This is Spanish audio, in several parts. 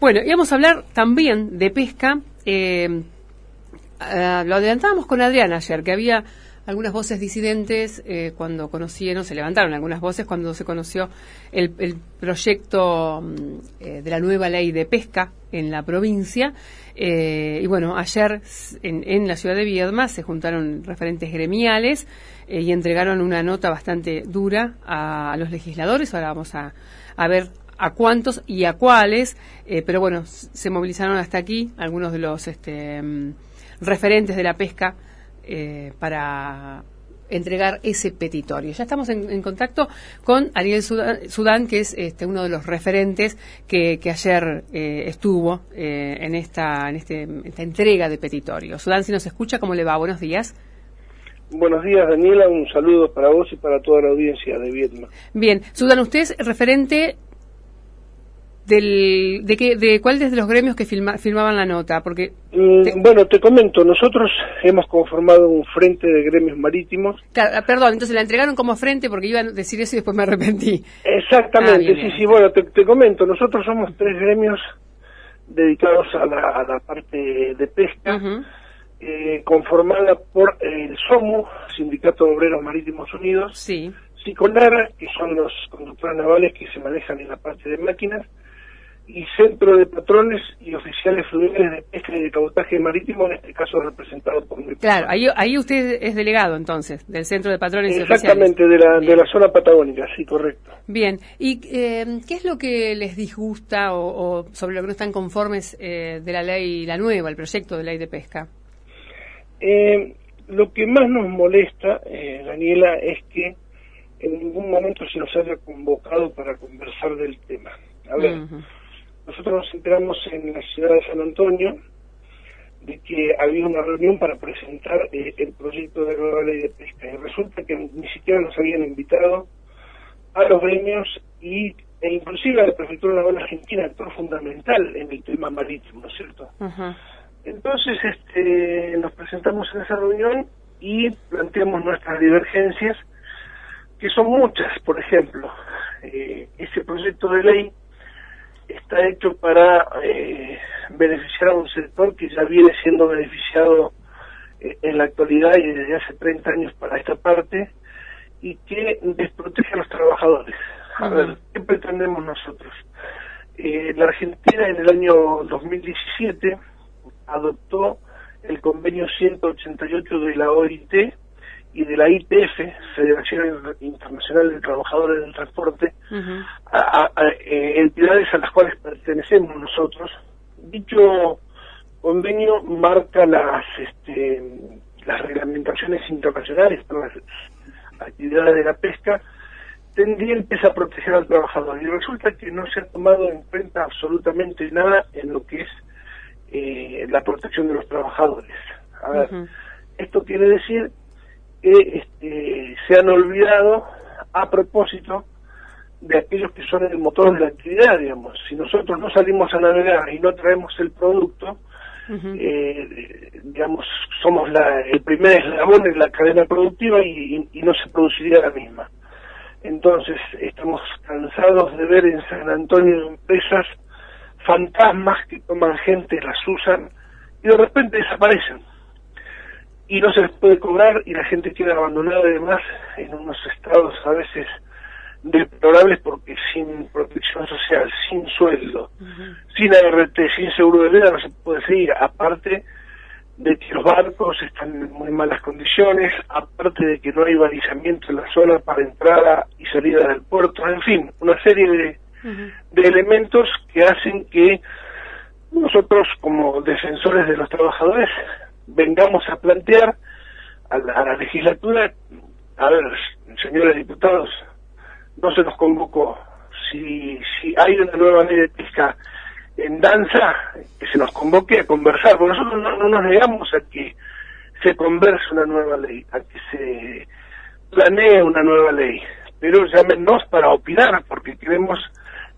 Bueno, íbamos a hablar también de pesca. Eh, ah, lo adelantábamos con Adrián ayer, que había algunas voces disidentes eh, cuando conocieron, se levantaron algunas voces cuando se conoció el, proyecto mm, eh, de la nueva ley de pesca en la provincia. y bueno, ayer en, en, la ciudad de Viedma se juntaron referentes gremiales y entregaron una nota bastante dura a, los legisladores. Ahora vamos a ver a cuántos y a cuáles, eh, pero bueno, se movilizaron hasta aquí algunos de los este, mm, referentes de la pesca eh, para entregar ese petitorio. Ya estamos en, contacto con Ariel Sudán, que es este, uno de los referentes que, ayer eh, estuvo en, esta, en este, esta entrega de petitorio. Sudán, si nos escucha, ¿cómo le va? Buenos días. Buenos días, Daniela. Un saludo para vos y para toda la audiencia de Vietnam. Bien, Sudán, usted es referente del, de, que, de cuál de los gremios que firmaban la nota? Porque mm, Bueno, te comento, nosotros hemos conformado un frente de gremios marítimos. Ah, perdón, entonces la entregaron como frente porque iba a decir eso y después me arrepentí. Exactamente, ah, sí, sí, bueno, te, comento, nosotros somos tres gremios dedicados a la, parte de pesca, eh, conformada por el SOMU, Sindicato de Obreros Marítimos Unidos, sí. SICONARA, que son los conductores navales que se manejan en la parte de máquinas, y centro de patrones y oficiales fluviales de pesca y de cabotaje marítimo, en este caso representado por mi Claro, ahí, ahí usted es delegado entonces, del centro de patrones y oficiales. Exactamente, de la, de la zona patagónica, sí, correcto. Bien, ¿y eh, qué es lo que les disgusta o, sobre lo que no están conformes eh, de la ley, la nueva, el proyecto de ley de pesca? Eh, lo que más nos molesta, Daniela, es que en ningún momento se nos haya convocado para conversar del tema. A ver, nosotros nos enteramos en la ciudad de San Antonio de que había una reunión para presentar eh, el proyecto de nueva ley de pesca y resulta que ni siquiera nos habían invitado a los gremios y e inclusive a la prefectura naval argentina actor fundamental en el tema marítimo, ¿no es cierto? Entonces este, nos presentamos en esa reunión y planteamos nuestras divergencias, que son muchas, por ejemplo, eh, ese proyecto de ley está hecho para eh, beneficiar a un sector que ya viene siendo beneficiado eh, en la actualidad y desde hace 30 años para esta parte y que desprotege a los trabajadores. A ver, ¿qué pretendemos nosotros? Eh, la Argentina en el año 2017 adoptó el convenio 188 de la OIT y de la ITF, Federación Internacional de Trabajadores del Transporte, a, eh, entidades a las cuales pertenecemos nosotros. Dicho convenio marca las este, las reglamentaciones internacionales para las actividades de la pesca tendientes a proteger al trabajador y resulta que no se ha tomado en cuenta absolutamente nada en lo que es eh, la protección de los trabajadores. A ver, esto quiere decir que este, se han olvidado a propósito de aquellos que son el motor de la actividad, digamos. Si nosotros no salimos a navegar y no traemos el producto, eh, digamos, somos la, el primer eslabón en la cadena productiva y, no se produciría la misma. Entonces, estamos cansados de ver en San Antonio empresas fantasmas que toman gente, las usan y de repente desaparecen y no se les puede cobrar y la gente queda abandonada además en unos estados a veces deplorables porque sin protección social, sin sueldo, sin ART, sin seguro de vida no se puede seguir, aparte de que los barcos están en muy malas condiciones, aparte de que no hay balizamiento en la zona para entrada y salida del puerto, en fin, una serie de, de elementos que hacen que nosotros como defensores de los trabajadores vengamos a plantear a la, legislatura, a ver, señores diputados, no se nos convocó. Si, si hay una nueva ley de pesca en danza, que se nos convoque a conversar, porque nosotros no, nos negamos a que se converse una nueva ley, a que se planee una nueva ley, pero llámenos para opinar, porque queremos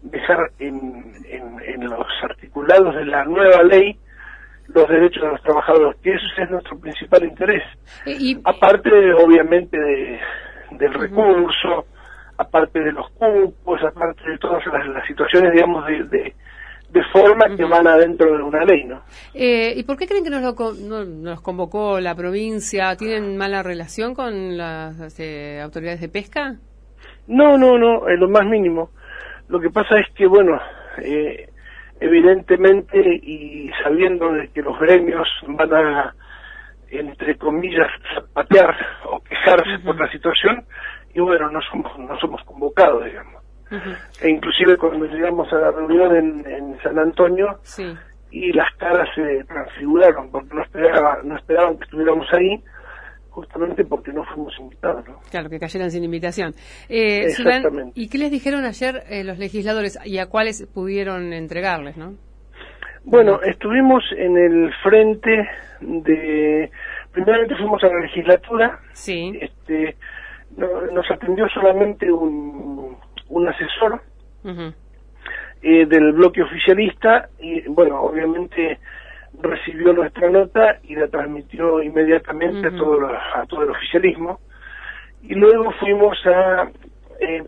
dejar en, en, en los articulados de la nueva ley los derechos de los trabajadores, que eso es nuestro principal interés. Aparte, obviamente, del recurso, aparte de los cupos, aparte de todas las, situaciones, digamos, de, de forma que van adentro de una ley, ¿no? Eh, ¿Y por qué creen que nos, lo, no, nos convocó la provincia? ¿Tienen mala relación con las este, autoridades de pesca? No, no, no, es lo más mínimo. Lo que pasa es que, bueno, eh, evidentemente y sabiendo de que los gremios van a, entre comillas, patear o quejarse por la situación, y bueno, no somos, no somos convocados, digamos. E inclusive cuando llegamos a la reunión en, San Antonio, y las caras se transfiguraron porque no, esperaba, no esperaban que estuviéramos ahí, justamente porque no fuimos invitados. Claro, que cayeran sin invitación. Eh, ¿Y qué les dijeron ayer eh, los legisladores y a cuáles pudieron entregarles, no? Bueno, estuvimos en el frente de... Primeramente fuimos a la legislatura. Sí. Este, nos atendió solamente un, un asesor eh, del bloque oficialista y, bueno, obviamente recibió nuestra nota y la transmitió inmediatamente a, todo a todo el oficialismo. Y luego fuimos a, eh,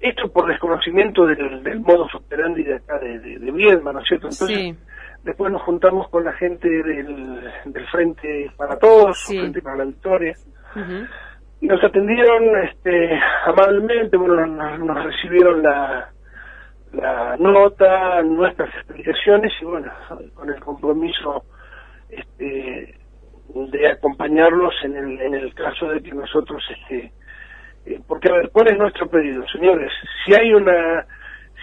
esto por desconocimiento del, del modo operandi de acá de, de, ¿no es cierto? Entonces, después nos juntamos con la gente del, del Frente para Todos, Frente para la Victoria. Y nos atendieron este, amablemente, bueno, nos recibieron la, la nota, nuestras explicaciones y bueno, con el compromiso este, de acompañarlos en el, en el caso de que nosotros, este, eh, porque a ver, ¿cuál es nuestro pedido, señores? Si hay una,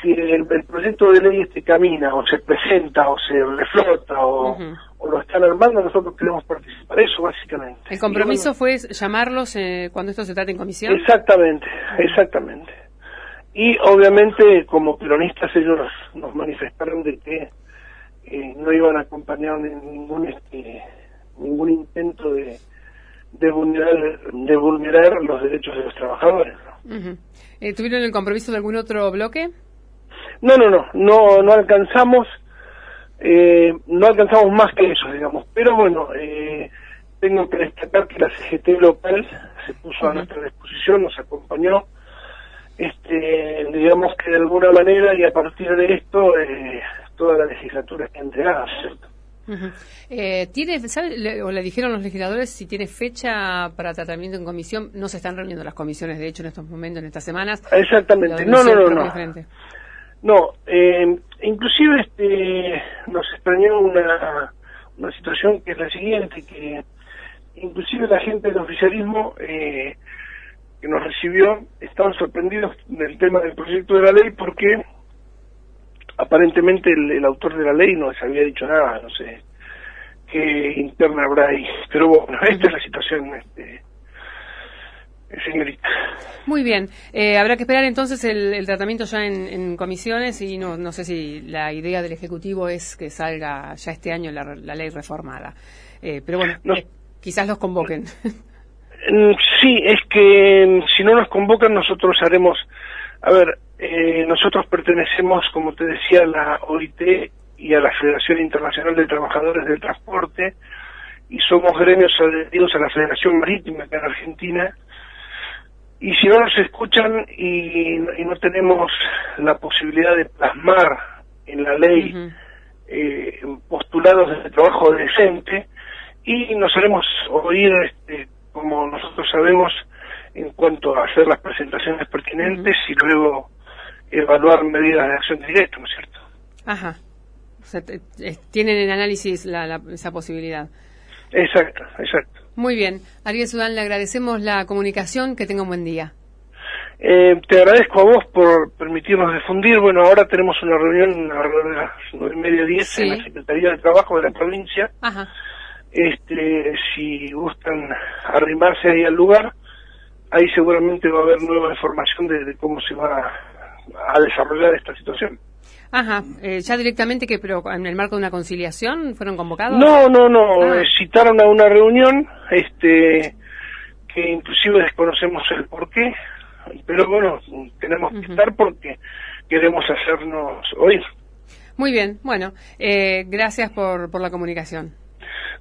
si el, proyecto de ley este camina o se presenta o se reflota o, lo están armando, nosotros queremos participar, eso básicamente. ¿El compromiso fue llamarlos eh, cuando esto se trate en comisión? Exactamente, exactamente. Y obviamente como peronistas ellos nos, manifestaron de que eh, no iban a acompañar ningún este, ningún intento de, de vulnerar de vulnerar los derechos de los trabajadores. Eh, ¿Tuvieron el compromiso de algún otro bloque? No, no, no, no, no alcanzamos, eh, no alcanzamos más que eso, digamos. Pero bueno, tengo que destacar que la CGT local se puso a nuestra disposición, nos acompañó este, digamos que de alguna manera y a partir de esto eh, toda la legislatura está entregada, ¿cierto? eh, ¿Tiene, sabe, o le dijeron los legisladores si tiene fecha para tratamiento en comisión? No se están reuniendo las comisiones, de hecho, en estos momentos, en estas semanas. Exactamente, no, no, no, no. No, eh, inclusive este, nos extrañó una, una situación que es la siguiente, que inclusive la gente del oficialismo eh, que nos recibió estaban sorprendidos del tema del proyecto de la ley porque aparentemente el, autor de la ley no les había dicho nada, no sé qué interna habrá ahí. Pero bueno, esta es la situación, este, señorita. Muy bien, eh, habrá que esperar entonces el, tratamiento ya en, comisiones y no, no sé si la idea del Ejecutivo es que salga ya este año la, ley reformada. Eh, pero bueno, eh, quizás los convoquen. Mm, sí, es que mm, si no nos convocan nosotros haremos, a ver, eh, nosotros pertenecemos, como te decía, a la OIT y a la Federación Internacional de Trabajadores del Transporte y somos gremios adheridos a la Federación Marítima acá en Argentina. Y si no nos escuchan y, no tenemos la posibilidad de plasmar en la ley eh, postulados de trabajo decente y nos haremos oír este, como nosotros sabemos, en cuanto a hacer las presentaciones pertinentes y luego evaluar medidas de acción directa, ¿no es cierto? Ajá. O sea, tienen en análisis la, esa posibilidad. Exacto, exacto. Muy bien. Ariel Sudán, le agradecemos la comunicación. Que tenga un buen día. Eh, te agradezco a vos por permitirnos difundir. Bueno, ahora tenemos una reunión a las nueve y media, diez en la Secretaría de Trabajo de la provincia. Ajá este, si gustan arrimarse ahí al lugar, ahí seguramente va a haber nueva información de, cómo se va a, desarrollar esta situación. Ajá, eh, ya directamente que, pero en el marco de una conciliación, fueron convocados. No, no, no, ah. eh, citaron a una reunión, este, que inclusive desconocemos el por qué, pero bueno, tenemos que estar porque queremos hacernos oír. Muy bien, bueno, eh, gracias por, por la comunicación.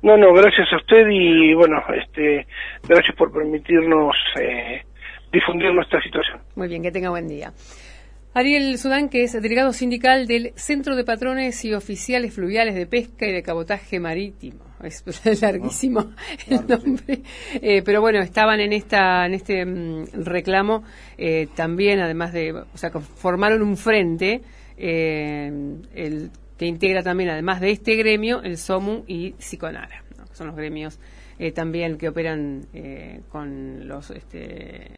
No, no, gracias a usted y bueno, este, gracias por permitirnos eh, difundir nuestra situación. Muy bien, que tenga buen día. Ariel Sudán, que es delegado sindical del Centro de Patrones y Oficiales Fluviales de Pesca y de Cabotaje Marítimo. Es, larguísimo ah, el nombre. Eh, pero bueno, estaban en esta en este mm, reclamo eh, también, además de, o sea, formaron un frente eh, el, que integra también, además de este gremio, el SOMU y Siconara, que son los gremios también que operan con los este,